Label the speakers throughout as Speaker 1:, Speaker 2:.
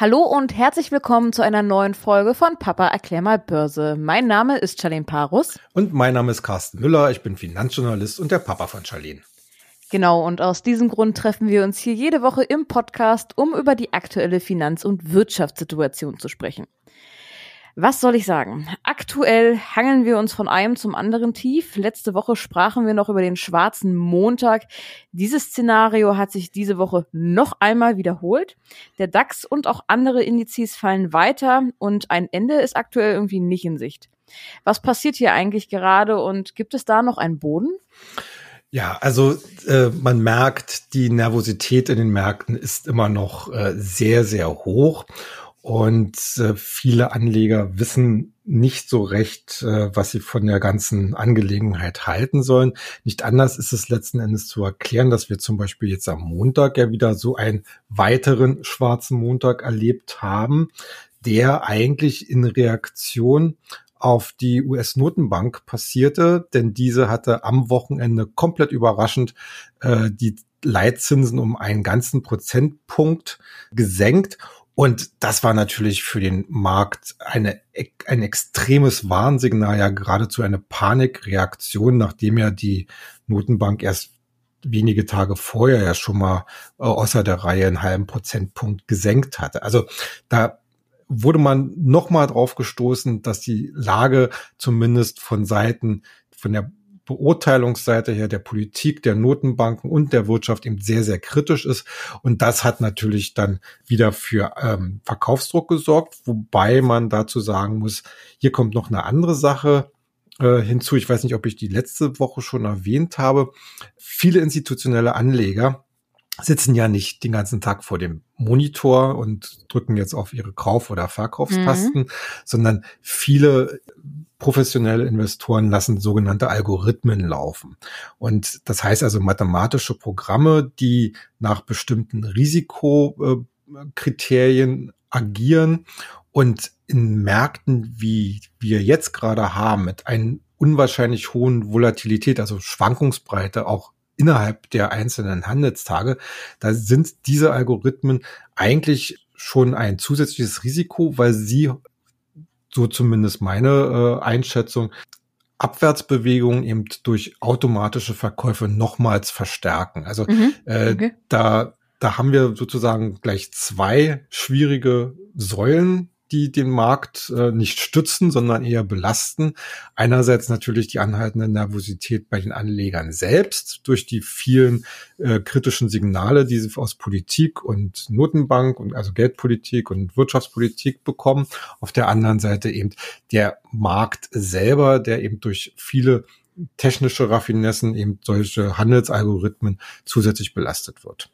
Speaker 1: Hallo und herzlich willkommen zu einer neuen Folge von Papa erklär mal Börse. Mein Name ist Charlene Parus.
Speaker 2: Und mein Name ist Carsten Müller. Ich bin Finanzjournalist und der Papa von Charlene.
Speaker 1: Genau, und aus diesem Grund treffen wir uns hier jede Woche im Podcast, um über die aktuelle Finanz- und Wirtschaftssituation zu sprechen. Was soll ich sagen? Aktuell hangeln wir uns von einem zum anderen tief. Letzte Woche sprachen wir noch über den schwarzen Montag. Dieses Szenario hat sich diese Woche noch einmal wiederholt. Der DAX und auch andere Indizes fallen weiter und ein Ende ist aktuell irgendwie nicht in Sicht. Was passiert hier eigentlich gerade und gibt es da noch einen Boden?
Speaker 2: Ja, also äh, man merkt, die Nervosität in den Märkten ist immer noch äh, sehr, sehr hoch. Und äh, viele Anleger wissen nicht so recht, äh, was sie von der ganzen Angelegenheit halten sollen. Nicht anders ist es letzten Endes zu erklären, dass wir zum Beispiel jetzt am Montag ja wieder so einen weiteren schwarzen Montag erlebt haben, der eigentlich in Reaktion auf die US-Notenbank passierte, denn diese hatte am Wochenende komplett überraschend äh, die Leitzinsen um einen ganzen Prozentpunkt gesenkt und das war natürlich für den Markt eine, ein extremes Warnsignal, ja geradezu eine Panikreaktion, nachdem ja die Notenbank erst wenige Tage vorher ja schon mal äh, außer der Reihe einen halben Prozentpunkt gesenkt hatte. Also da wurde man noch mal drauf gestoßen, dass die Lage zumindest von Seiten von der Beurteilungsseite her der Politik, der Notenbanken und der Wirtschaft eben sehr, sehr kritisch ist. Und das hat natürlich dann wieder für ähm, Verkaufsdruck gesorgt, wobei man dazu sagen muss, hier kommt noch eine andere Sache äh, hinzu. Ich weiß nicht, ob ich die letzte Woche schon erwähnt habe. Viele institutionelle Anleger sitzen ja nicht den ganzen Tag vor dem Monitor und drücken jetzt auf ihre Kauf- oder Verkaufstasten, mhm. sondern viele professionelle Investoren lassen sogenannte Algorithmen laufen. Und das heißt also mathematische Programme, die nach bestimmten Risikokriterien agieren und in Märkten, wie wir jetzt gerade haben, mit einer unwahrscheinlich hohen Volatilität, also Schwankungsbreite auch innerhalb der einzelnen Handelstage, da sind diese Algorithmen eigentlich schon ein zusätzliches Risiko, weil sie so zumindest meine äh, Einschätzung, Abwärtsbewegungen eben durch automatische Verkäufe nochmals verstärken. Also mhm, äh, okay. da, da haben wir sozusagen gleich zwei schwierige Säulen, die den Markt äh, nicht stützen, sondern eher belasten. Einerseits natürlich die anhaltende Nervosität bei den Anlegern selbst durch die vielen äh, kritischen Signale, die sie aus Politik und Notenbank und also Geldpolitik und Wirtschaftspolitik bekommen. Auf der anderen Seite eben der Markt selber, der eben durch viele technische Raffinessen eben solche Handelsalgorithmen zusätzlich belastet wird.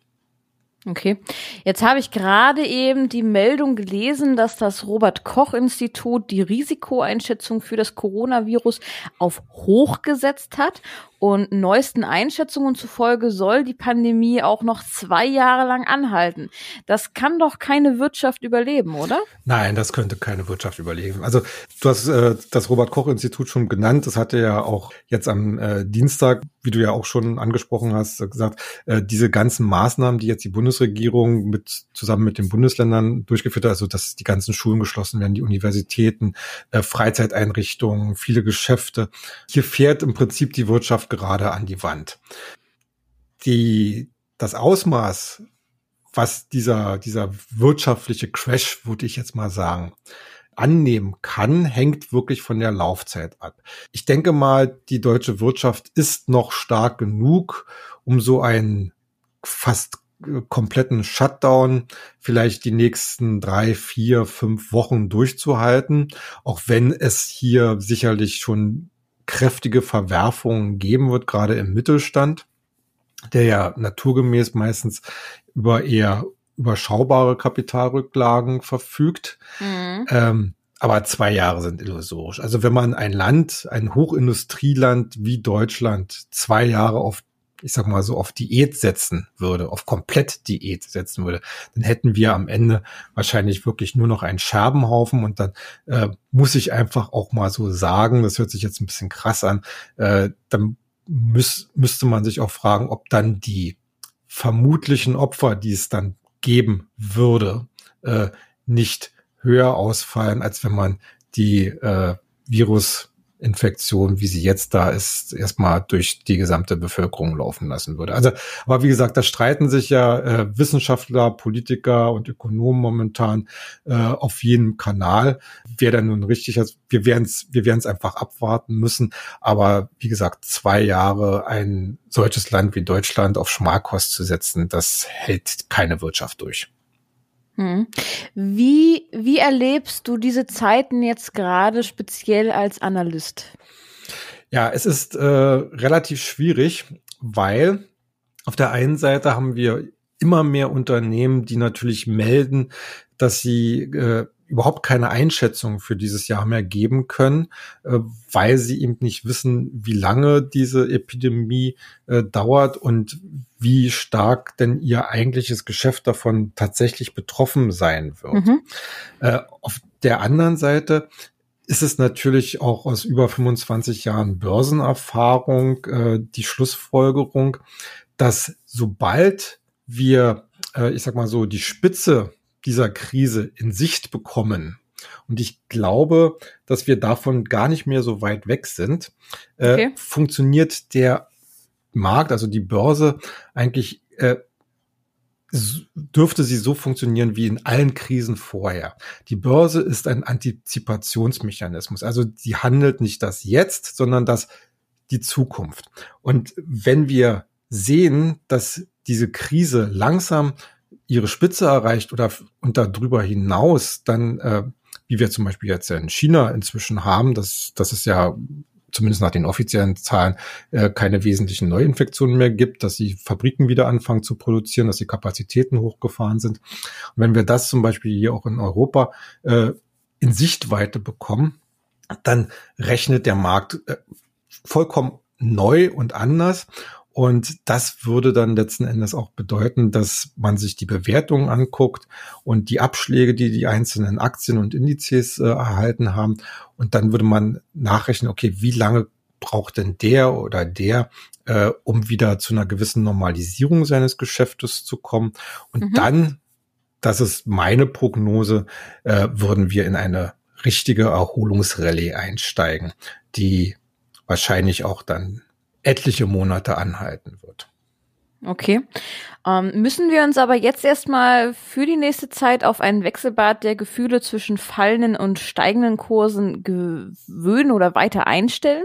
Speaker 1: Okay. Jetzt habe ich gerade eben die Meldung gelesen, dass das Robert Koch Institut die Risikoeinschätzung für das Coronavirus auf hoch gesetzt hat und neuesten Einschätzungen zufolge soll die Pandemie auch noch zwei Jahre lang anhalten. Das kann doch keine Wirtschaft überleben, oder?
Speaker 2: Nein, das könnte keine Wirtschaft überleben. Also du hast äh, das Robert Koch Institut schon genannt. Das hatte ja auch jetzt am äh, Dienstag, wie du ja auch schon angesprochen hast, gesagt, äh, diese ganzen Maßnahmen, die jetzt die Bundesregierung mit zusammen mit den Bundesländern durchgeführt hat, also dass die ganzen Schulen geschlossen werden, die Universitäten, äh, Freizeiteinrichtungen, viele Geschäfte. Hier fährt im Prinzip die Wirtschaft gerade an die Wand. Die, das Ausmaß, was dieser, dieser wirtschaftliche Crash, würde ich jetzt mal sagen, annehmen kann, hängt wirklich von der Laufzeit ab. Ich denke mal, die deutsche Wirtschaft ist noch stark genug, um so einen fast kompletten Shutdown vielleicht die nächsten drei, vier, fünf Wochen durchzuhalten, auch wenn es hier sicherlich schon kräftige Verwerfungen geben wird, gerade im Mittelstand, der ja naturgemäß meistens über eher überschaubare Kapitalrücklagen verfügt. Mhm. Ähm, aber zwei Jahre sind illusorisch. Also wenn man ein Land, ein Hochindustrieland wie Deutschland zwei Jahre auf ich sag mal so, auf Diät setzen würde, auf komplett Diät setzen würde, dann hätten wir am Ende wahrscheinlich wirklich nur noch einen Scherbenhaufen und dann äh, muss ich einfach auch mal so sagen, das hört sich jetzt ein bisschen krass an, äh, dann müß, müsste man sich auch fragen, ob dann die vermutlichen Opfer, die es dann geben würde, äh, nicht höher ausfallen, als wenn man die äh, Virus Infektion, wie sie jetzt da ist, erstmal durch die gesamte Bevölkerung laufen lassen würde. Also, aber wie gesagt, da streiten sich ja äh, Wissenschaftler, Politiker und Ökonomen momentan äh, auf jedem Kanal, wer da nun richtig ist. Wir werden es wir werden's einfach abwarten müssen. Aber wie gesagt, zwei Jahre ein solches Land wie Deutschland auf Schmalkost zu setzen, das hält keine Wirtschaft durch.
Speaker 1: Hm. Wie, wie erlebst du diese Zeiten jetzt gerade speziell als Analyst?
Speaker 2: Ja, es ist äh, relativ schwierig, weil auf der einen Seite haben wir immer mehr Unternehmen, die natürlich melden, dass sie äh, überhaupt keine Einschätzung für dieses Jahr mehr geben können, äh, weil sie eben nicht wissen, wie lange diese Epidemie äh, dauert und wie stark denn ihr eigentliches Geschäft davon tatsächlich betroffen sein wird. Mhm. Äh, auf der anderen Seite ist es natürlich auch aus über 25 Jahren Börsenerfahrung äh, die Schlussfolgerung, dass sobald wir, äh, ich sag mal so, die Spitze dieser Krise in Sicht bekommen, und ich glaube, dass wir davon gar nicht mehr so weit weg sind, äh, okay. funktioniert der Markt, also die Börse, eigentlich äh, dürfte sie so funktionieren wie in allen Krisen vorher. Die Börse ist ein Antizipationsmechanismus. Also sie handelt nicht das Jetzt, sondern das die Zukunft. Und wenn wir sehen, dass diese Krise langsam ihre Spitze erreicht oder und darüber hinaus dann, äh, wie wir zum Beispiel jetzt in China inzwischen haben, das, das ist ja zumindest nach den offiziellen Zahlen, äh, keine wesentlichen Neuinfektionen mehr gibt, dass die Fabriken wieder anfangen zu produzieren, dass die Kapazitäten hochgefahren sind. Und wenn wir das zum Beispiel hier auch in Europa äh, in Sichtweite bekommen, dann rechnet der Markt äh, vollkommen neu und anders. Und das würde dann letzten Endes auch bedeuten, dass man sich die Bewertungen anguckt und die Abschläge, die die einzelnen Aktien und Indizes äh, erhalten haben. Und dann würde man nachrechnen, okay, wie lange braucht denn der oder der, äh, um wieder zu einer gewissen Normalisierung seines Geschäftes zu kommen. Und mhm. dann, das ist meine Prognose, äh, würden wir in eine richtige Erholungsrallye einsteigen, die wahrscheinlich auch dann etliche Monate anhalten wird.
Speaker 1: Okay. Ähm, müssen wir uns aber jetzt erstmal für die nächste Zeit auf ein Wechselbad der Gefühle zwischen fallenden und steigenden Kursen gewöhnen oder weiter einstellen?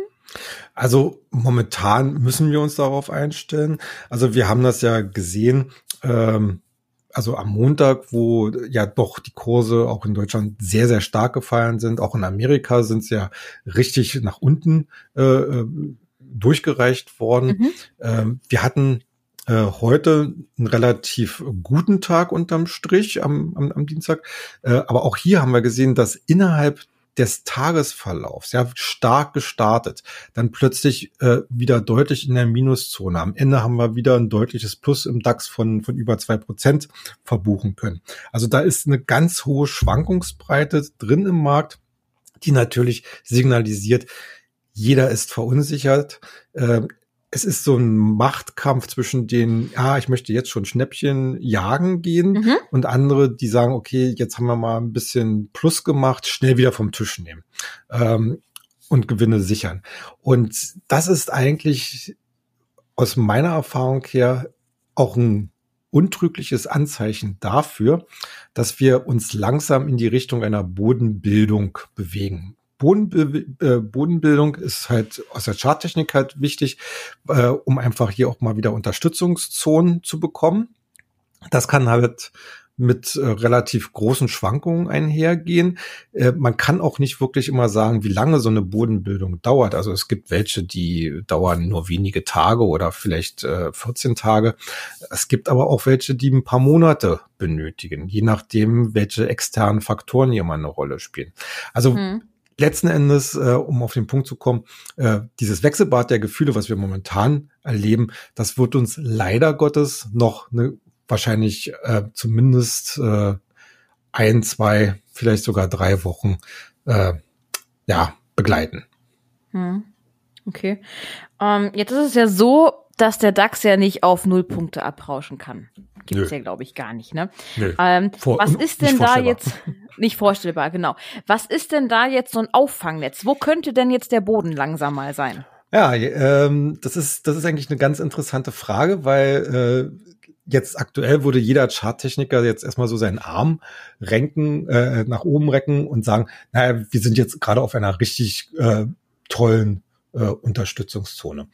Speaker 2: Also momentan müssen wir uns darauf einstellen. Also wir haben das ja gesehen, ähm, also am Montag, wo ja doch die Kurse auch in Deutschland sehr, sehr stark gefallen sind. Auch in Amerika sind sie ja richtig nach unten äh, äh durchgereicht worden. Mhm. Ähm, wir hatten äh, heute einen relativ guten Tag unterm Strich am, am, am Dienstag. Äh, aber auch hier haben wir gesehen, dass innerhalb des Tagesverlaufs, ja, stark gestartet, dann plötzlich äh, wieder deutlich in der Minuszone. Am Ende haben wir wieder ein deutliches Plus im DAX von, von über zwei Prozent verbuchen können. Also da ist eine ganz hohe Schwankungsbreite drin im Markt, die natürlich signalisiert, jeder ist verunsichert. Äh, es ist so ein Machtkampf zwischen den, ja, ich möchte jetzt schon Schnäppchen jagen gehen mhm. und andere, die sagen, okay, jetzt haben wir mal ein bisschen Plus gemacht, schnell wieder vom Tisch nehmen ähm, und Gewinne sichern. Und das ist eigentlich aus meiner Erfahrung her auch ein untrügliches Anzeichen dafür, dass wir uns langsam in die Richtung einer Bodenbildung bewegen. Äh, Bodenbildung ist halt aus der Charttechnik halt wichtig, äh, um einfach hier auch mal wieder Unterstützungszonen zu bekommen. Das kann halt mit äh, relativ großen Schwankungen einhergehen. Äh, man kann auch nicht wirklich immer sagen, wie lange so eine Bodenbildung dauert. Also es gibt welche, die dauern nur wenige Tage oder vielleicht äh, 14 Tage. Es gibt aber auch welche, die ein paar Monate benötigen, je nachdem, welche externen Faktoren hier mal eine Rolle spielen. Also hm letzten Endes, äh, um auf den Punkt zu kommen, äh, dieses Wechselbad der Gefühle, was wir momentan erleben, das wird uns leider Gottes noch eine, wahrscheinlich äh, zumindest äh, ein, zwei, vielleicht sogar drei Wochen äh, ja begleiten.
Speaker 1: Hm. Okay. Ähm, jetzt ist es ja so, dass der DAX ja nicht auf null Punkte abrauschen kann. Gibt es ja, glaube ich, gar nicht. Ne? Ähm, was ist denn da jetzt nicht vorstellbar? Genau. Was ist denn da jetzt so ein Auffangnetz? Wo könnte denn jetzt der Boden langsam mal sein?
Speaker 2: Ja, ähm, das ist das ist eigentlich eine ganz interessante Frage, weil äh, jetzt aktuell würde jeder Charttechniker jetzt erstmal so seinen Arm renken, äh, nach oben recken und sagen, naja, wir sind jetzt gerade auf einer richtig äh, tollen äh, Unterstützungszone.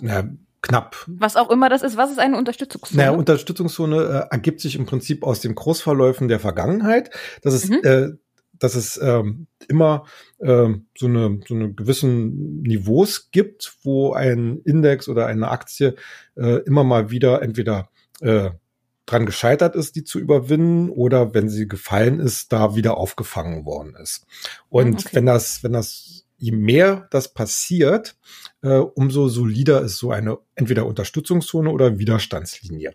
Speaker 2: Naja, knapp.
Speaker 1: Was auch immer das ist, was ist eine Unterstützungszone?
Speaker 2: Naja, Unterstützungszone äh, ergibt sich im Prinzip aus den Kursverläufen der Vergangenheit. Das ist, mhm. äh, dass es ähm, immer ähm, so eine so eine gewissen Niveaus gibt, wo ein Index oder eine Aktie äh, immer mal wieder entweder äh, dran gescheitert ist, die zu überwinden, oder wenn sie gefallen ist, da wieder aufgefangen worden ist. Und okay. wenn das, wenn das, je mehr das passiert, äh, umso solider ist so eine entweder Unterstützungszone oder Widerstandslinie.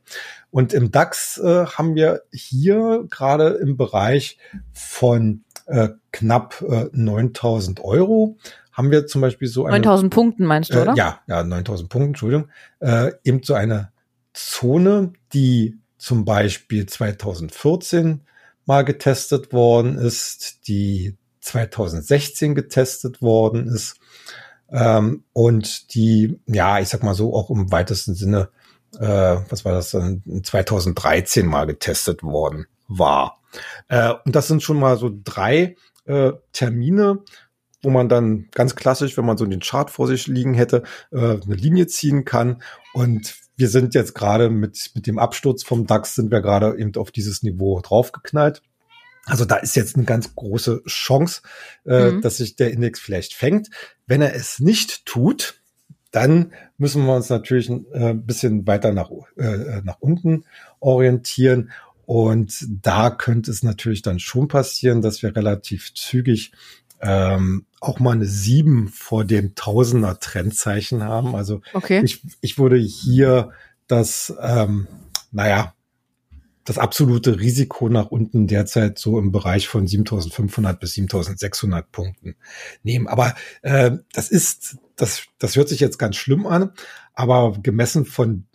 Speaker 2: Und im DAX äh, haben wir hier gerade im Bereich von äh, knapp äh, 9000 Euro haben wir zum Beispiel so
Speaker 1: eine 9000 Punkten meinst du,
Speaker 2: äh,
Speaker 1: oder?
Speaker 2: ja, ja, 9000 Punkten, Entschuldigung, äh, eben so eine Zone, die zum Beispiel 2014 mal getestet worden ist, die 2016 getestet worden ist ähm, und die, ja, ich sag mal so, auch im weitesten Sinne, äh, was war das dann, 2013 mal getestet worden war. Äh, und das sind schon mal so drei äh, Termine, wo man dann ganz klassisch, wenn man so den Chart vor sich liegen hätte, äh, eine Linie ziehen kann. Und wir sind jetzt gerade mit, mit dem Absturz vom DAX sind wir gerade eben auf dieses Niveau draufgeknallt. Also da ist jetzt eine ganz große Chance, äh, mhm. dass sich der Index vielleicht fängt. Wenn er es nicht tut, dann müssen wir uns natürlich ein äh, bisschen weiter nach, äh, nach unten orientieren. Und da könnte es natürlich dann schon passieren, dass wir relativ zügig ähm, auch mal eine sieben vor dem Tausender Trendzeichen haben. Also okay. ich, ich würde hier das, ähm, naja, das absolute Risiko nach unten derzeit so im Bereich von 7500 bis 7600 Punkten nehmen. Aber äh, das ist, das, das hört sich jetzt ganz schlimm an, aber gemessen von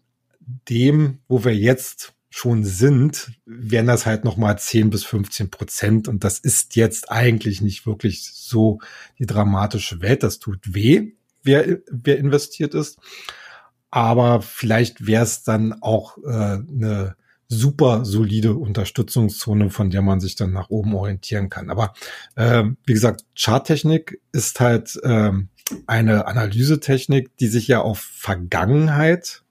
Speaker 2: dem, wo wir jetzt schon sind, wären das halt nochmal 10 bis 15 Prozent. Und das ist jetzt eigentlich nicht wirklich so die dramatische Welt. Das tut weh, wer, wer investiert ist. Aber vielleicht wäre es dann auch äh, eine super solide Unterstützungszone, von der man sich dann nach oben orientieren kann. Aber äh, wie gesagt, Charttechnik ist halt äh, eine Analysetechnik, die sich ja auf Vergangenheit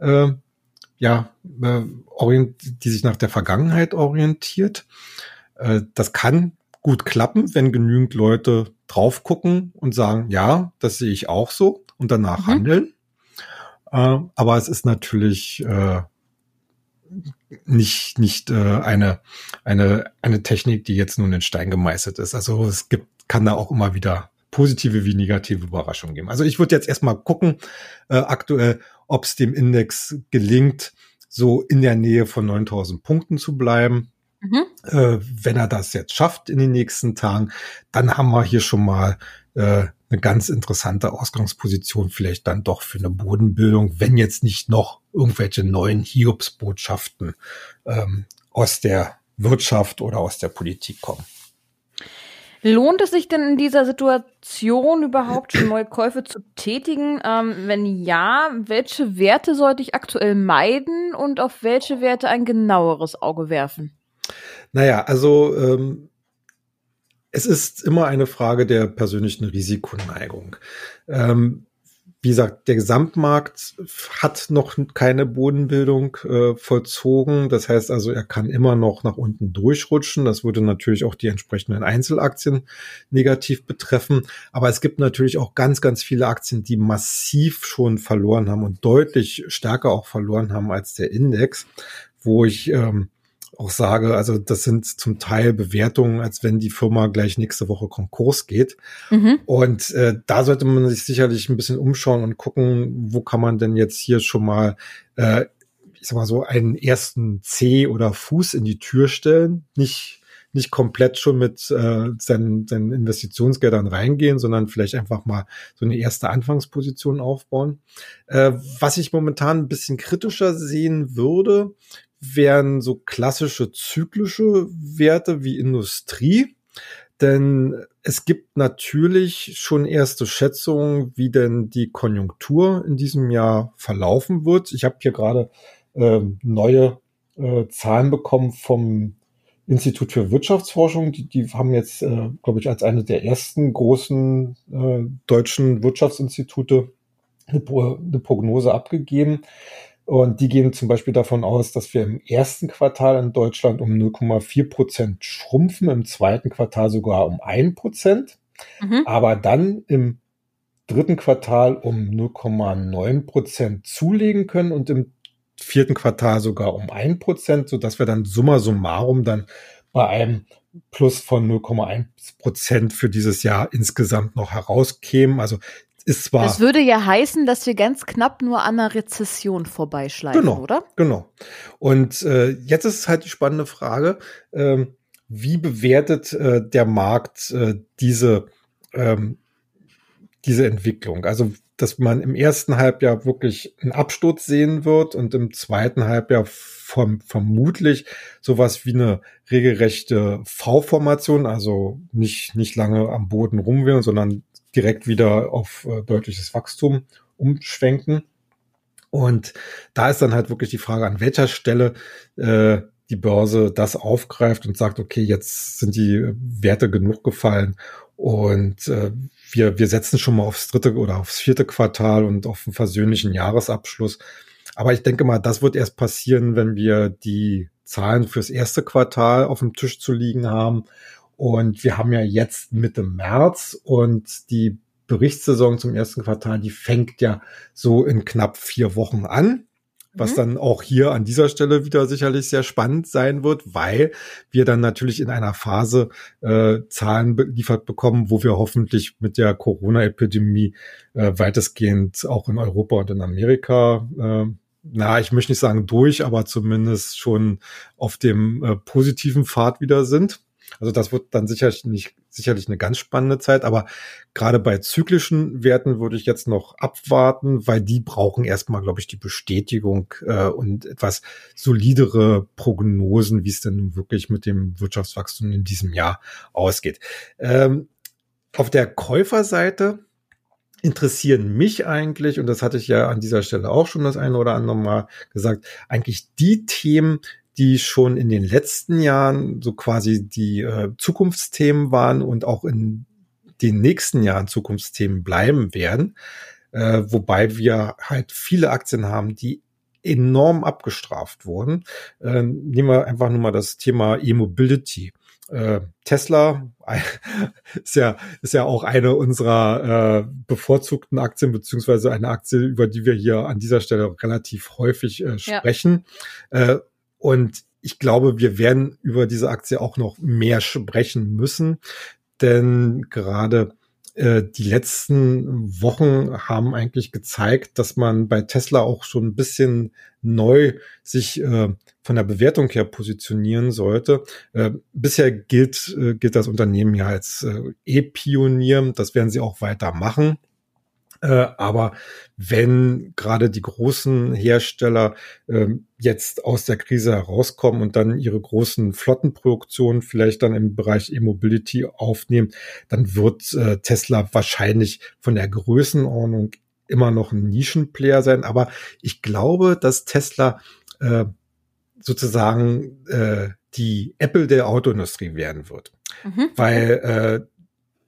Speaker 2: äh, ja, äh, orient, die sich nach der Vergangenheit orientiert. Äh, das kann gut klappen, wenn genügend Leute drauf gucken und sagen, ja, das sehe ich auch so und danach mhm. handeln. Äh, aber es ist natürlich äh, nicht nicht äh, eine eine eine Technik, die jetzt nun in Stein gemeißelt ist. Also es gibt kann da auch immer wieder positive wie negative Überraschungen geben. Also ich würde jetzt erstmal gucken, äh, aktuell, ob es dem Index gelingt, so in der Nähe von 9000 Punkten zu bleiben. Mhm. Äh, wenn er das jetzt schafft in den nächsten Tagen, dann haben wir hier schon mal äh, eine ganz interessante Ausgangsposition, vielleicht dann doch für eine Bodenbildung, wenn jetzt nicht noch irgendwelche neuen Hiobsbotschaften ähm, aus der Wirtschaft oder aus der Politik kommen.
Speaker 1: Lohnt es sich denn in dieser Situation überhaupt schon neue Käufe zu tätigen? Ähm, wenn ja, welche Werte sollte ich aktuell meiden und auf welche Werte ein genaueres Auge werfen?
Speaker 2: Naja, also ähm, es ist immer eine Frage der persönlichen Risikoneigung. Ähm, wie gesagt, der Gesamtmarkt hat noch keine Bodenbildung äh, vollzogen. Das heißt also, er kann immer noch nach unten durchrutschen. Das würde natürlich auch die entsprechenden Einzelaktien negativ betreffen. Aber es gibt natürlich auch ganz, ganz viele Aktien, die massiv schon verloren haben und deutlich stärker auch verloren haben als der Index, wo ich ähm, auch sage, also das sind zum Teil Bewertungen, als wenn die Firma gleich nächste Woche Konkurs geht. Mhm. Und äh, da sollte man sich sicherlich ein bisschen umschauen und gucken, wo kann man denn jetzt hier schon mal, äh, ich sag mal so, einen ersten C oder Fuß in die Tür stellen. Nicht nicht komplett schon mit äh, seinen, seinen Investitionsgeldern reingehen, sondern vielleicht einfach mal so eine erste Anfangsposition aufbauen. Äh, was ich momentan ein bisschen kritischer sehen würde, wären so klassische zyklische Werte wie Industrie. Denn es gibt natürlich schon erste Schätzungen, wie denn die Konjunktur in diesem Jahr verlaufen wird. Ich habe hier gerade äh, neue äh, Zahlen bekommen vom Institut für Wirtschaftsforschung. Die, die haben jetzt, äh, glaube ich, als eine der ersten großen äh, deutschen Wirtschaftsinstitute eine, eine Prognose abgegeben. Und die gehen zum Beispiel davon aus, dass wir im ersten Quartal in Deutschland um 0,4 Prozent schrumpfen, im zweiten Quartal sogar um ein Prozent, mhm. aber dann im dritten Quartal um 0,9 Prozent zulegen können und im vierten Quartal sogar um ein Prozent, so dass wir dann summa summarum dann bei einem Plus von 0,1 Prozent für dieses Jahr insgesamt noch herauskämen. Also ist zwar.
Speaker 1: Das würde ja heißen, dass wir ganz knapp nur an einer Rezession vorbeischleifen,
Speaker 2: genau,
Speaker 1: oder?
Speaker 2: Genau. Und äh, jetzt ist halt die spannende Frage, ähm, wie bewertet äh, der Markt äh, diese, ähm, diese Entwicklung? Also, dass man im ersten Halbjahr wirklich einen Absturz sehen wird und im zweiten Halbjahr vom, vermutlich sowas wie eine regelrechte V-Formation, also nicht, nicht lange am Boden rumwählen, sondern direkt wieder auf äh, deutliches Wachstum umschwenken. Und da ist dann halt wirklich die Frage, an welcher Stelle äh, die Börse das aufgreift und sagt, okay, jetzt sind die Werte genug gefallen und äh, wir, wir setzen schon mal aufs dritte oder aufs vierte Quartal und auf einen versöhnlichen Jahresabschluss. Aber ich denke mal, das wird erst passieren, wenn wir die Zahlen fürs erste Quartal auf dem Tisch zu liegen haben und wir haben ja jetzt Mitte März und die Berichtssaison zum ersten Quartal, die fängt ja so in knapp vier Wochen an. Was mhm. dann auch hier an dieser Stelle wieder sicherlich sehr spannend sein wird, weil wir dann natürlich in einer Phase äh, Zahlen beliefert bekommen, wo wir hoffentlich mit der Corona-Epidemie äh, weitestgehend auch in Europa und in Amerika äh, na, ich möchte nicht sagen durch, aber zumindest schon auf dem äh, positiven Pfad wieder sind. Also das wird dann sicherlich nicht, sicherlich eine ganz spannende Zeit, aber gerade bei zyklischen Werten würde ich jetzt noch abwarten, weil die brauchen erstmal, glaube ich, die Bestätigung äh, und etwas solidere Prognosen, wie es denn nun wirklich mit dem Wirtschaftswachstum in diesem Jahr ausgeht. Ähm, auf der Käuferseite interessieren mich eigentlich, und das hatte ich ja an dieser Stelle auch schon das eine oder andere Mal gesagt, eigentlich die Themen, die schon in den letzten Jahren so quasi die äh, Zukunftsthemen waren und auch in den nächsten Jahren Zukunftsthemen bleiben werden. Äh, wobei wir halt viele Aktien haben, die enorm abgestraft wurden. Äh, nehmen wir einfach nur mal das Thema E-Mobility. Äh, Tesla ist ja, ist ja auch eine unserer äh, bevorzugten Aktien, beziehungsweise eine Aktie, über die wir hier an dieser Stelle relativ häufig äh, sprechen. Ja. Äh, und ich glaube, wir werden über diese Aktie auch noch mehr sprechen müssen, denn gerade äh, die letzten Wochen haben eigentlich gezeigt, dass man bei Tesla auch schon ein bisschen neu sich äh, von der Bewertung her positionieren sollte. Äh, bisher gilt, äh, gilt das Unternehmen ja als äh, E-Pionier. Das werden sie auch weiter machen. Äh, aber wenn gerade die großen Hersteller äh, jetzt aus der Krise herauskommen und dann ihre großen Flottenproduktionen vielleicht dann im Bereich E-Mobility aufnehmen, dann wird äh, Tesla wahrscheinlich von der Größenordnung immer noch ein Nischenplayer sein. Aber ich glaube, dass Tesla äh, sozusagen die Apple der Autoindustrie werden wird. Mhm. Weil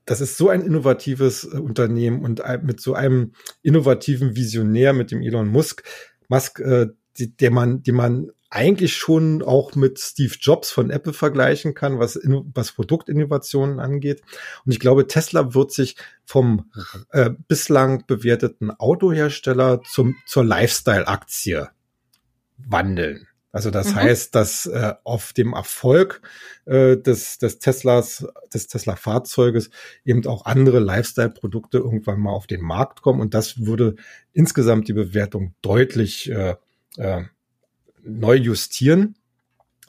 Speaker 2: das ist so ein innovatives äh, Unternehmen und mit so einem innovativen Visionär, mit dem Elon Musk, Musk, äh, die, der man, die man eigentlich schon auch mit Steve Jobs von Apple vergleichen kann, was, was Produktinnovationen angeht. Und ich glaube, Tesla wird sich vom äh, bislang bewerteten Autohersteller zum, zur Lifestyle-Aktie wandeln. Also das mhm. heißt, dass äh, auf dem Erfolg äh, des, des Teslas, des Tesla-Fahrzeuges eben auch andere Lifestyle-Produkte irgendwann mal auf den Markt kommen und das würde insgesamt die Bewertung deutlich äh, äh, neu justieren.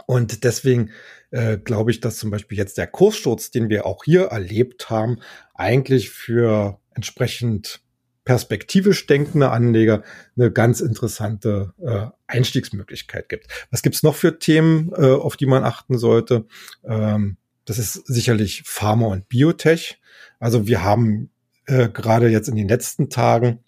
Speaker 2: Und deswegen äh, glaube ich, dass zum Beispiel jetzt der Kurssturz, den wir auch hier erlebt haben, eigentlich für entsprechend perspektivisch denkende Anleger eine ganz interessante äh, Einstiegsmöglichkeit gibt. Was gibt's noch für Themen, äh, auf die man achten sollte? Ähm, das ist sicherlich Pharma und Biotech. Also wir haben äh, gerade jetzt in den letzten Tagen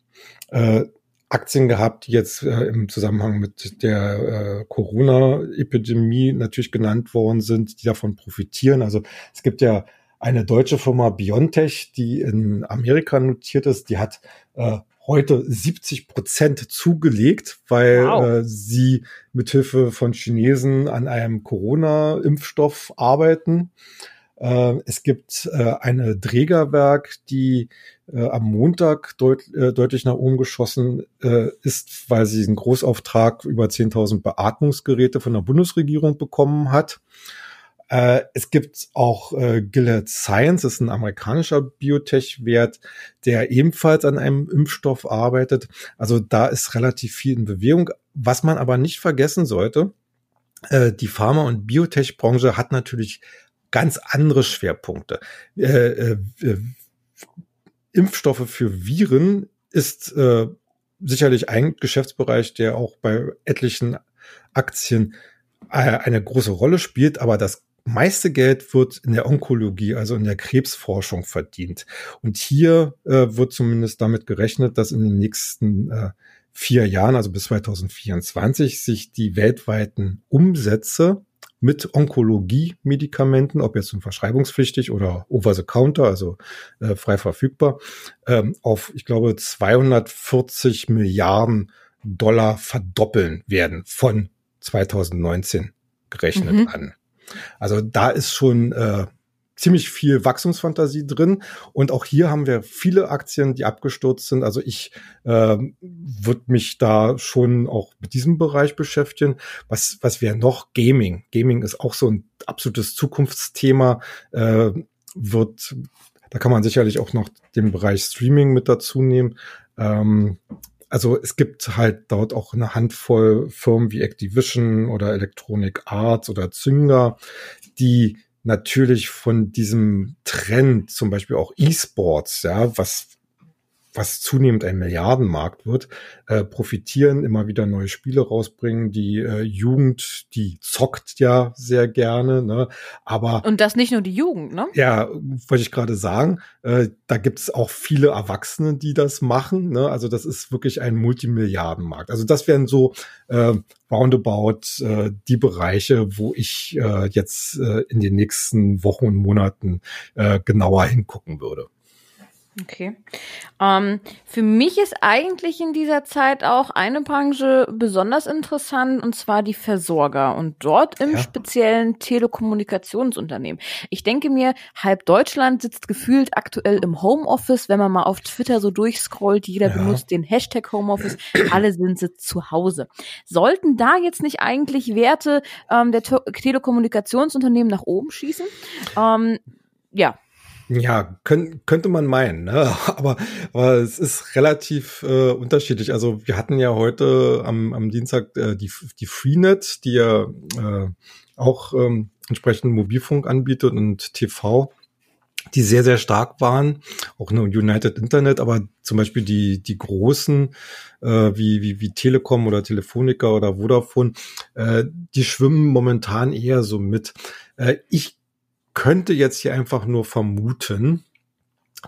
Speaker 2: äh, Aktien gehabt, die jetzt äh, im Zusammenhang mit der äh, Corona-Epidemie natürlich genannt worden sind, die davon profitieren. Also es gibt ja eine deutsche Firma Biontech, die in Amerika notiert ist, die hat äh, heute 70 Prozent zugelegt, weil wow. äh, sie mithilfe von Chinesen an einem Corona-Impfstoff arbeiten. Äh, es gibt äh, eine Drägerwerk, die äh, am Montag deut äh, deutlich nach oben geschossen äh, ist, weil sie einen Großauftrag über 10.000 Beatmungsgeräte von der Bundesregierung bekommen hat. Äh, es gibt auch äh, Gilead Science, das ist ein amerikanischer Biotech-Wert, der ebenfalls an einem Impfstoff arbeitet. Also da ist relativ viel in Bewegung. Was man aber nicht vergessen sollte, äh, die Pharma- und Biotech-Branche hat natürlich ganz andere Schwerpunkte. Äh, äh, äh Impfstoffe für Viren ist äh, sicherlich ein Geschäftsbereich, der auch bei etlichen Aktien äh, eine große Rolle spielt, aber das meiste Geld wird in der Onkologie, also in der Krebsforschung verdient. Und hier äh, wird zumindest damit gerechnet, dass in den nächsten äh, vier Jahren, also bis 2024, sich die weltweiten Umsätze mit Onkologie-Medikamenten, ob jetzt verschreibungspflichtig oder over the counter, also äh, frei verfügbar, ähm, auf, ich glaube, 240 Milliarden Dollar verdoppeln werden von 2019 gerechnet mhm. an. Also da ist schon äh, ziemlich viel Wachstumsfantasie drin. Und auch hier haben wir viele Aktien, die abgestürzt sind. Also ich äh, würde mich da schon auch mit diesem Bereich beschäftigen. Was, was wäre noch? Gaming. Gaming ist auch so ein absolutes Zukunftsthema. Äh, wird, da kann man sicherlich auch noch den Bereich Streaming mit dazu nehmen. Ähm, also es gibt halt dort auch eine Handvoll Firmen wie Activision oder Electronic Arts oder Zynga, die natürlich von diesem Trend, zum Beispiel auch E-Sports, ja, was was zunehmend ein Milliardenmarkt wird, äh, profitieren, immer wieder neue Spiele rausbringen. Die äh, Jugend, die zockt ja sehr gerne, ne? Aber
Speaker 1: und das nicht nur die Jugend, ne?
Speaker 2: Ja, wollte ich gerade sagen. Äh, da gibt es auch viele Erwachsene, die das machen. Ne? Also das ist wirklich ein Multimilliardenmarkt. Also das wären so äh, roundabout äh, die Bereiche, wo ich äh, jetzt äh, in den nächsten Wochen und Monaten äh, genauer hingucken würde.
Speaker 1: Okay. Ähm, für mich ist eigentlich in dieser Zeit auch eine Branche besonders interessant, und zwar die Versorger und dort im ja. speziellen Telekommunikationsunternehmen. Ich denke mir, halb Deutschland sitzt gefühlt aktuell im Homeoffice. Wenn man mal auf Twitter so durchscrollt, jeder ja. benutzt den Hashtag Homeoffice, alle sind sie zu Hause. Sollten da jetzt nicht eigentlich Werte ähm, der Te Telekommunikationsunternehmen nach oben schießen? Ähm, ja,
Speaker 2: ja, könnt, könnte man meinen, ne? aber, aber es ist relativ äh, unterschiedlich. Also wir hatten ja heute am, am Dienstag äh, die, die Freenet, die ja äh, auch ähm, entsprechend Mobilfunk anbietet und TV, die sehr, sehr stark waren, auch eine United Internet, aber zum Beispiel die, die großen äh, wie, wie, wie Telekom oder Telefonica oder Vodafone, äh, die schwimmen momentan eher so mit. Äh, ich könnte jetzt hier einfach nur vermuten,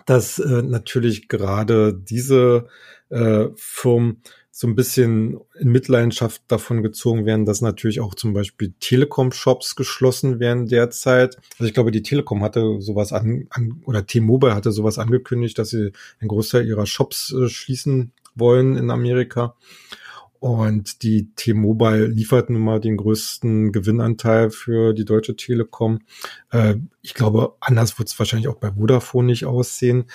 Speaker 2: dass äh, natürlich gerade diese äh, Firmen so ein bisschen in Mitleidenschaft davon gezogen werden, dass natürlich auch zum Beispiel Telekom-Shops geschlossen werden derzeit. Also ich glaube, die Telekom hatte sowas an, an oder T-Mobile hatte sowas angekündigt, dass sie einen Großteil ihrer Shops äh, schließen wollen in Amerika. Und die T-Mobile liefert nun mal den größten Gewinnanteil für die Deutsche Telekom. Äh, ich glaube, anders wird es wahrscheinlich auch bei Vodafone nicht aussehen.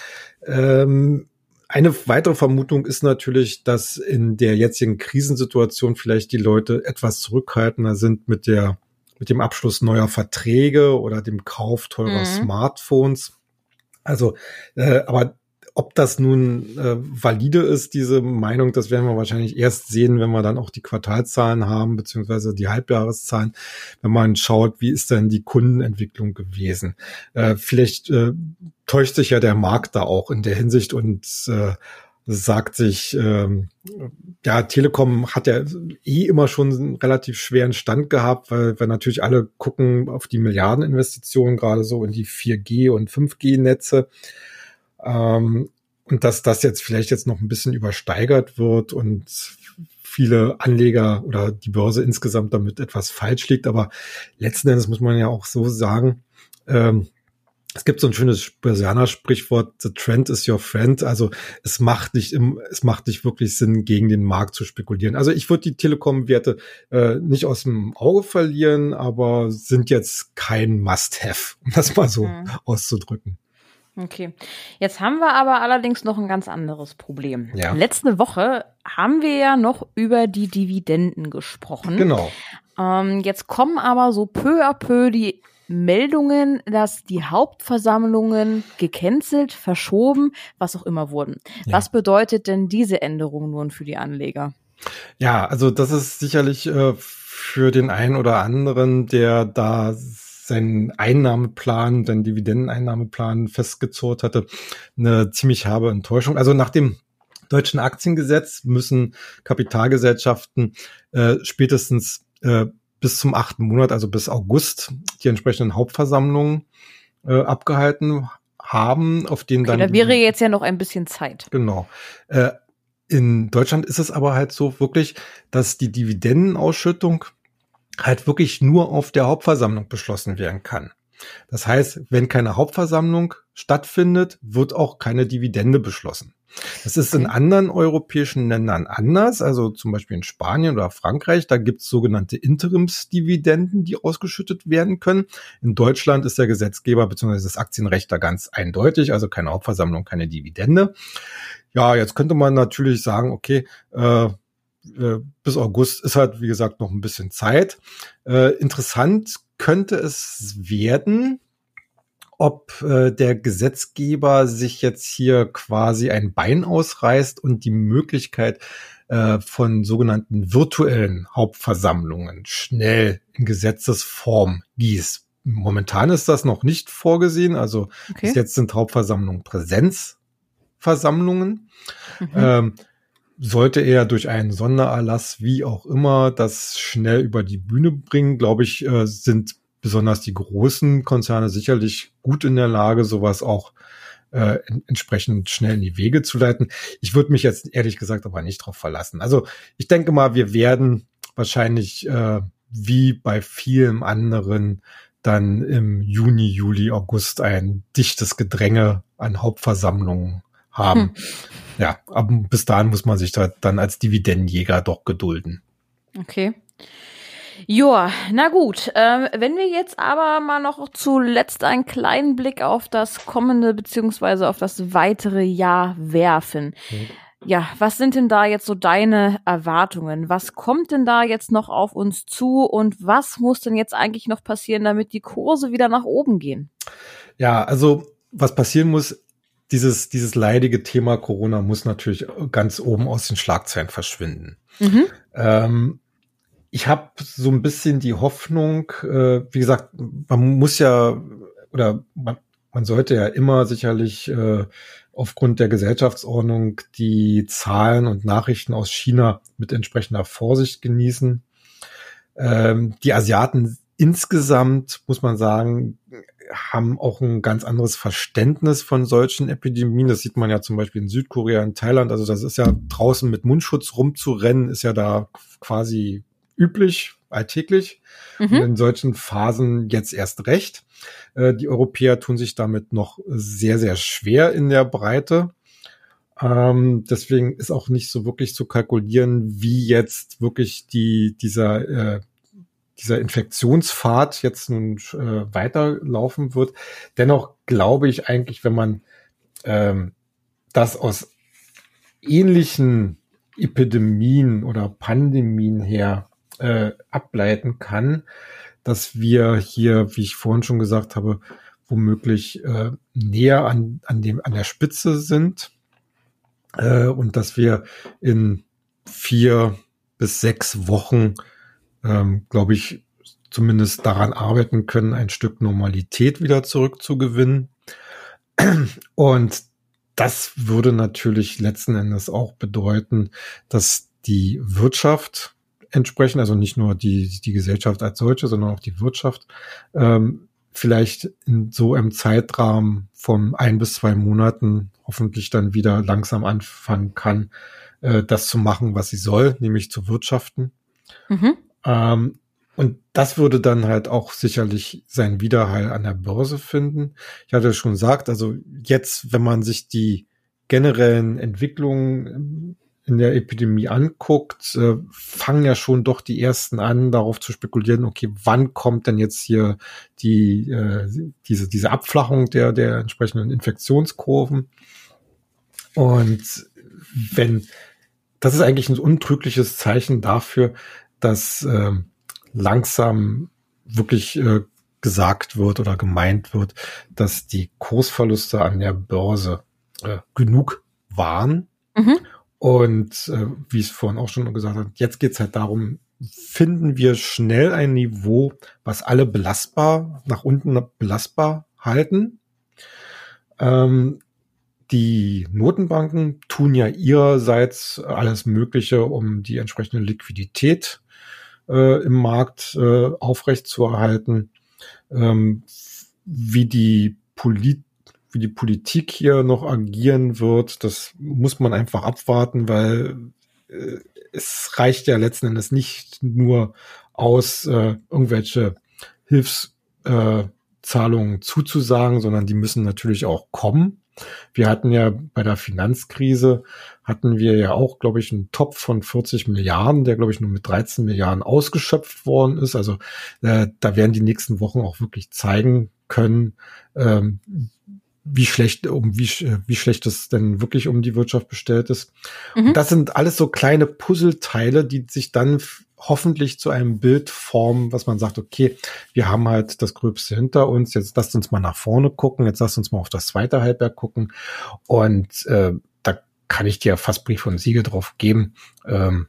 Speaker 2: Ähm, eine weitere Vermutung ist natürlich, dass in der jetzigen Krisensituation vielleicht die Leute etwas zurückhaltender sind mit der mit dem Abschluss neuer Verträge oder dem Kauf teurer mhm. Smartphones. Also, äh, aber ob das nun äh, valide ist, diese Meinung, das werden wir wahrscheinlich erst sehen, wenn wir dann auch die Quartalzahlen haben, beziehungsweise die Halbjahreszahlen, wenn man schaut, wie ist denn die Kundenentwicklung gewesen. Äh, vielleicht äh, täuscht sich ja der Markt da auch in der Hinsicht und äh, sagt sich, ähm, ja, Telekom hat ja eh immer schon einen relativ schweren Stand gehabt, weil wir natürlich alle gucken auf die Milliardeninvestitionen, gerade so in die 4G und 5G-Netze. Ähm, und dass das jetzt vielleicht jetzt noch ein bisschen übersteigert wird und viele Anleger oder die Börse insgesamt damit etwas falsch liegt. Aber letzten Endes muss man ja auch so sagen, ähm, es gibt so ein schönes Börsianer-Sprichwort, the trend is your friend. Also es macht nicht im, es macht nicht wirklich Sinn, gegen den Markt zu spekulieren. Also ich würde die Telekom-Werte äh, nicht aus dem Auge verlieren, aber sind jetzt kein Must-Have, um das mal so mhm. auszudrücken.
Speaker 1: Okay. Jetzt haben wir aber allerdings noch ein ganz anderes Problem. Ja. Letzte Woche haben wir ja noch über die Dividenden gesprochen.
Speaker 2: Genau.
Speaker 1: Ähm, jetzt kommen aber so peu à peu die Meldungen, dass die Hauptversammlungen gecancelt, verschoben, was auch immer wurden. Ja. Was bedeutet denn diese Änderung nun für die Anleger?
Speaker 2: Ja, also das ist sicherlich äh, für den einen oder anderen, der da seinen Einnahmeplan, seinen Dividendeneinnahmeplan festgezurrt hatte, eine ziemlich herbe Enttäuschung. Also nach dem deutschen Aktiengesetz müssen Kapitalgesellschaften äh, spätestens äh, bis zum achten Monat, also bis August, die entsprechenden Hauptversammlungen äh, abgehalten haben, auf denen okay,
Speaker 1: dann. Da wäre jetzt ja noch ein bisschen Zeit.
Speaker 2: Genau. Äh, in Deutschland ist es aber halt so wirklich, dass die Dividendenausschüttung halt wirklich nur auf der Hauptversammlung beschlossen werden kann. Das heißt, wenn keine Hauptversammlung stattfindet, wird auch keine Dividende beschlossen. Das ist in anderen europäischen Ländern anders, also zum Beispiel in Spanien oder Frankreich, da gibt es sogenannte Interimsdividenden, die ausgeschüttet werden können. In Deutschland ist der Gesetzgeber bzw. das Aktienrecht da ganz eindeutig, also keine Hauptversammlung, keine Dividende. Ja, jetzt könnte man natürlich sagen, okay, äh, äh bis August ist halt, wie gesagt, noch ein bisschen Zeit. Äh, interessant könnte es werden, ob äh, der Gesetzgeber sich jetzt hier quasi ein Bein ausreißt und die Möglichkeit äh, von sogenannten virtuellen Hauptversammlungen schnell in Gesetzesform gießt. Momentan ist das noch nicht vorgesehen. Also okay. bis jetzt sind Hauptversammlungen Präsenzversammlungen. Mhm. Ähm, sollte er durch einen Sondererlass, wie auch immer, das schnell über die Bühne bringen, glaube ich, äh, sind besonders die großen Konzerne sicherlich gut in der Lage, sowas auch äh, entsprechend schnell in die Wege zu leiten. Ich würde mich jetzt ehrlich gesagt aber nicht darauf verlassen. Also ich denke mal, wir werden wahrscheinlich äh, wie bei vielen anderen dann im Juni, Juli, August ein dichtes Gedränge an Hauptversammlungen haben. Hm. Ja, aber bis dahin muss man sich da dann als Dividendenjäger doch gedulden.
Speaker 1: Okay. Joa, na gut. Äh, wenn wir jetzt aber mal noch zuletzt einen kleinen Blick auf das kommende beziehungsweise auf das weitere Jahr werfen. Mhm. Ja, was sind denn da jetzt so deine Erwartungen? Was kommt denn da jetzt noch auf uns zu und was muss denn jetzt eigentlich noch passieren, damit die Kurse wieder nach oben gehen?
Speaker 2: Ja, also was passieren muss, dieses, dieses leidige Thema Corona muss natürlich ganz oben aus den Schlagzeilen verschwinden. Mhm. Ähm, ich habe so ein bisschen die Hoffnung, äh, wie gesagt, man muss ja oder man, man sollte ja immer sicherlich äh, aufgrund der Gesellschaftsordnung die Zahlen und Nachrichten aus China mit entsprechender Vorsicht genießen. Ähm, die Asiaten insgesamt, muss man sagen, haben auch ein ganz anderes Verständnis von solchen Epidemien. Das sieht man ja zum Beispiel in Südkorea, in Thailand. Also das ist ja draußen mit Mundschutz rumzurennen, ist ja da quasi üblich, alltäglich. Mhm. Und in solchen Phasen jetzt erst recht. Äh, die Europäer tun sich damit noch sehr, sehr schwer in der Breite. Ähm, deswegen ist auch nicht so wirklich zu kalkulieren, wie jetzt wirklich die, dieser, äh, dieser Infektionspfad jetzt nun äh, weiterlaufen wird. Dennoch glaube ich eigentlich, wenn man ähm, das aus ähnlichen Epidemien oder Pandemien her äh, ableiten kann, dass wir hier, wie ich vorhin schon gesagt habe, womöglich äh, näher an, an, dem, an der Spitze sind äh, und dass wir in vier bis sechs Wochen, ähm, glaube ich, zumindest daran arbeiten können, ein Stück Normalität wieder zurückzugewinnen. Und das würde natürlich letzten Endes auch bedeuten, dass die Wirtschaft entsprechend, also nicht nur die, die Gesellschaft als solche, sondern auch die Wirtschaft, ähm, vielleicht in so einem Zeitrahmen von ein bis zwei Monaten hoffentlich dann wieder langsam anfangen kann, äh, das zu machen, was sie soll, nämlich zu wirtschaften. Mhm. Ähm, und das würde dann halt auch sicherlich seinen Widerhall an der Börse finden. Ich hatte schon gesagt, also jetzt, wenn man sich die generellen Entwicklungen in der Epidemie anguckt, äh, fangen ja schon doch die ersten an, darauf zu spekulieren, okay, wann kommt denn jetzt hier die, äh, diese, diese Abflachung der, der entsprechenden Infektionskurven? Und wenn, das ist eigentlich ein untrügliches Zeichen dafür, dass äh, langsam wirklich äh, gesagt wird oder gemeint wird, dass die Kursverluste an der Börse äh, genug waren. Mhm. Und äh, wie ich es vorhin auch schon gesagt habe, jetzt geht's halt darum, finden wir schnell ein Niveau, was alle belastbar, nach unten belastbar halten. Ähm, die Notenbanken tun ja ihrerseits alles Mögliche, um die entsprechende Liquidität äh, im Markt äh, aufrechtzuerhalten. Ähm, wie die Polit wie die Politik hier noch agieren wird, das muss man einfach abwarten, weil äh, es reicht ja letzten Endes nicht nur aus, äh, irgendwelche Hilfszahlungen äh, zuzusagen, sondern die müssen natürlich auch kommen. Wir hatten ja bei der Finanzkrise hatten wir ja auch, glaube ich, einen Topf von 40 Milliarden, der, glaube ich, nur mit 13 Milliarden ausgeschöpft worden ist. Also äh, da werden die nächsten Wochen auch wirklich zeigen können, ähm, wie schlecht, um wie, wie schlecht es denn wirklich um die Wirtschaft bestellt ist. Mhm. das sind alles so kleine Puzzleteile, die sich dann hoffentlich zu einem Bild formen, was man sagt, okay, wir haben halt das Gröbste hinter uns, jetzt lasst uns mal nach vorne gucken, jetzt lasst uns mal auf das zweite Halbjahr gucken. Und äh, da kann ich dir fast Brief und Siegel drauf geben. Ähm,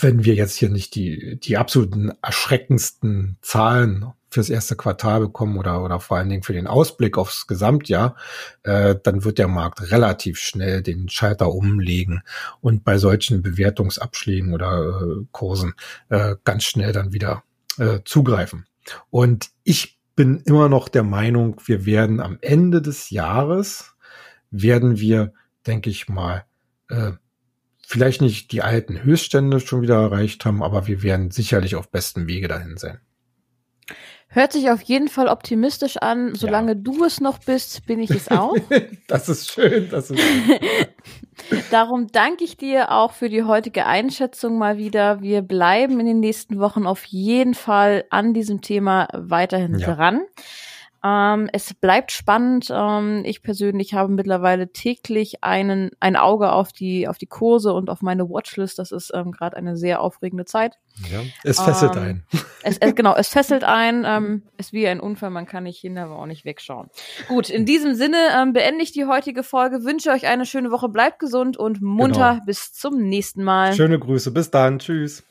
Speaker 2: wenn wir jetzt hier nicht die, die absoluten erschreckendsten Zahlen fürs erste Quartal bekommen oder, oder vor allen Dingen für den Ausblick aufs Gesamtjahr, äh, dann wird der Markt relativ schnell den Schalter umlegen und bei solchen Bewertungsabschlägen oder äh, Kursen äh, ganz schnell dann wieder äh, zugreifen. Und ich bin immer noch der Meinung, wir werden am Ende des Jahres, werden wir, denke ich mal, äh, vielleicht nicht die alten Höchststände schon wieder erreicht haben, aber wir werden sicherlich auf bestem Wege dahin sein.
Speaker 1: Hört sich auf jeden Fall optimistisch an. Solange ja. du es noch bist, bin ich es auch.
Speaker 2: das ist schön. Das ist schön.
Speaker 1: Darum danke ich dir auch für die heutige Einschätzung mal wieder. Wir bleiben in den nächsten Wochen auf jeden Fall an diesem Thema weiterhin ja. dran. Ähm, es bleibt spannend. Ähm, ich persönlich habe mittlerweile täglich einen, ein Auge auf die, auf die Kurse und auf meine Watchlist. Das ist ähm, gerade eine sehr aufregende Zeit.
Speaker 2: Ja, es fesselt ähm, ein.
Speaker 1: Es, es, genau, es fesselt ein. Ähm, ist wie ein Unfall, man kann nicht hin, aber auch nicht wegschauen. Gut, in diesem Sinne ähm, beende ich die heutige Folge. Wünsche euch eine schöne Woche, bleibt gesund und munter. Genau. Bis zum nächsten Mal.
Speaker 2: Schöne Grüße, bis dann. Tschüss.